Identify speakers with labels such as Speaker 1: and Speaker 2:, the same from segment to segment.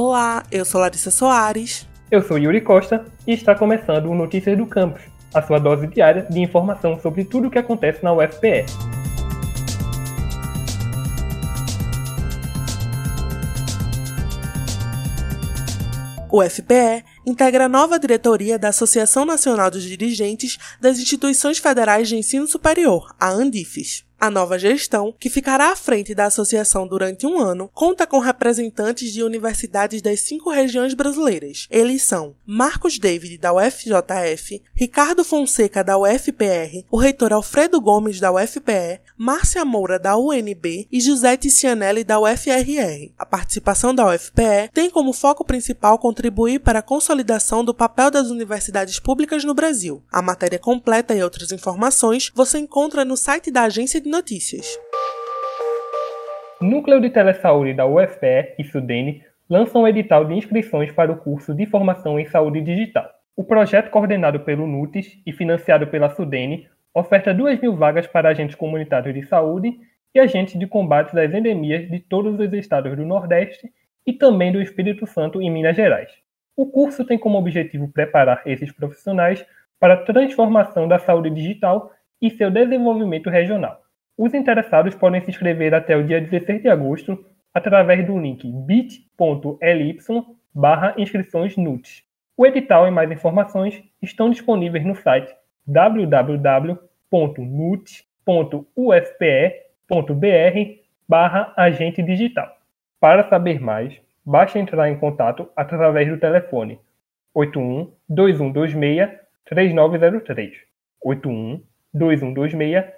Speaker 1: Olá, eu sou Larissa Soares.
Speaker 2: Eu sou Yuri Costa e está começando o Notícias do Campus, a sua dose diária de informação sobre tudo o que acontece na UFPE.
Speaker 1: O UFPE integra a nova diretoria da Associação Nacional dos Dirigentes das Instituições Federais de Ensino Superior, a ANDIFES. A nova gestão, que ficará à frente da associação durante um ano, conta com representantes de universidades das cinco regiões brasileiras. Eles são Marcos David, da UFJF, Ricardo Fonseca, da UFPR, o reitor Alfredo Gomes, da UFPE, Márcia Moura, da UNB e José Ticianelli, da UFRR. A participação da UFPE tem como foco principal contribuir para a consolidação do papel das universidades públicas no Brasil. A matéria completa e outras informações você encontra no site da agência de notícias.
Speaker 2: Núcleo de Telesaúde da UFPE e Sudene lançam um edital de inscrições para o curso de formação em saúde digital. O projeto, coordenado pelo NUTES e financiado pela Sudene, oferta 2 mil vagas para agentes comunitários de saúde e agentes de combate às endemias de todos os estados do Nordeste e também do Espírito Santo e Minas Gerais. O curso tem como objetivo preparar esses profissionais para a transformação da saúde digital e seu desenvolvimento regional. Os interessados podem se inscrever até o dia 16 de agosto através do link bit.ly barra inscrições. O edital e mais informações estão disponíveis no site www.nuts.ufpe.br barra agente digital. Para saber mais, basta entrar em contato através do telefone 81 2126 3903 81 2126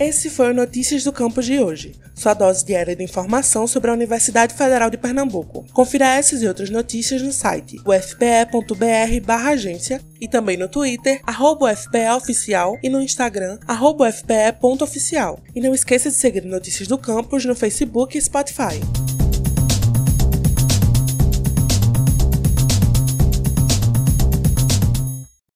Speaker 1: Esse foi o Notícias do Campus de hoje, sua dose diária de informação sobre a Universidade Federal de Pernambuco. Confira essas e outras notícias no site ufpe.br/agência e também no Twitter @ufpeoficial e no Instagram @ufpe.oficial. E não esqueça de seguir Notícias do Campus no Facebook e Spotify.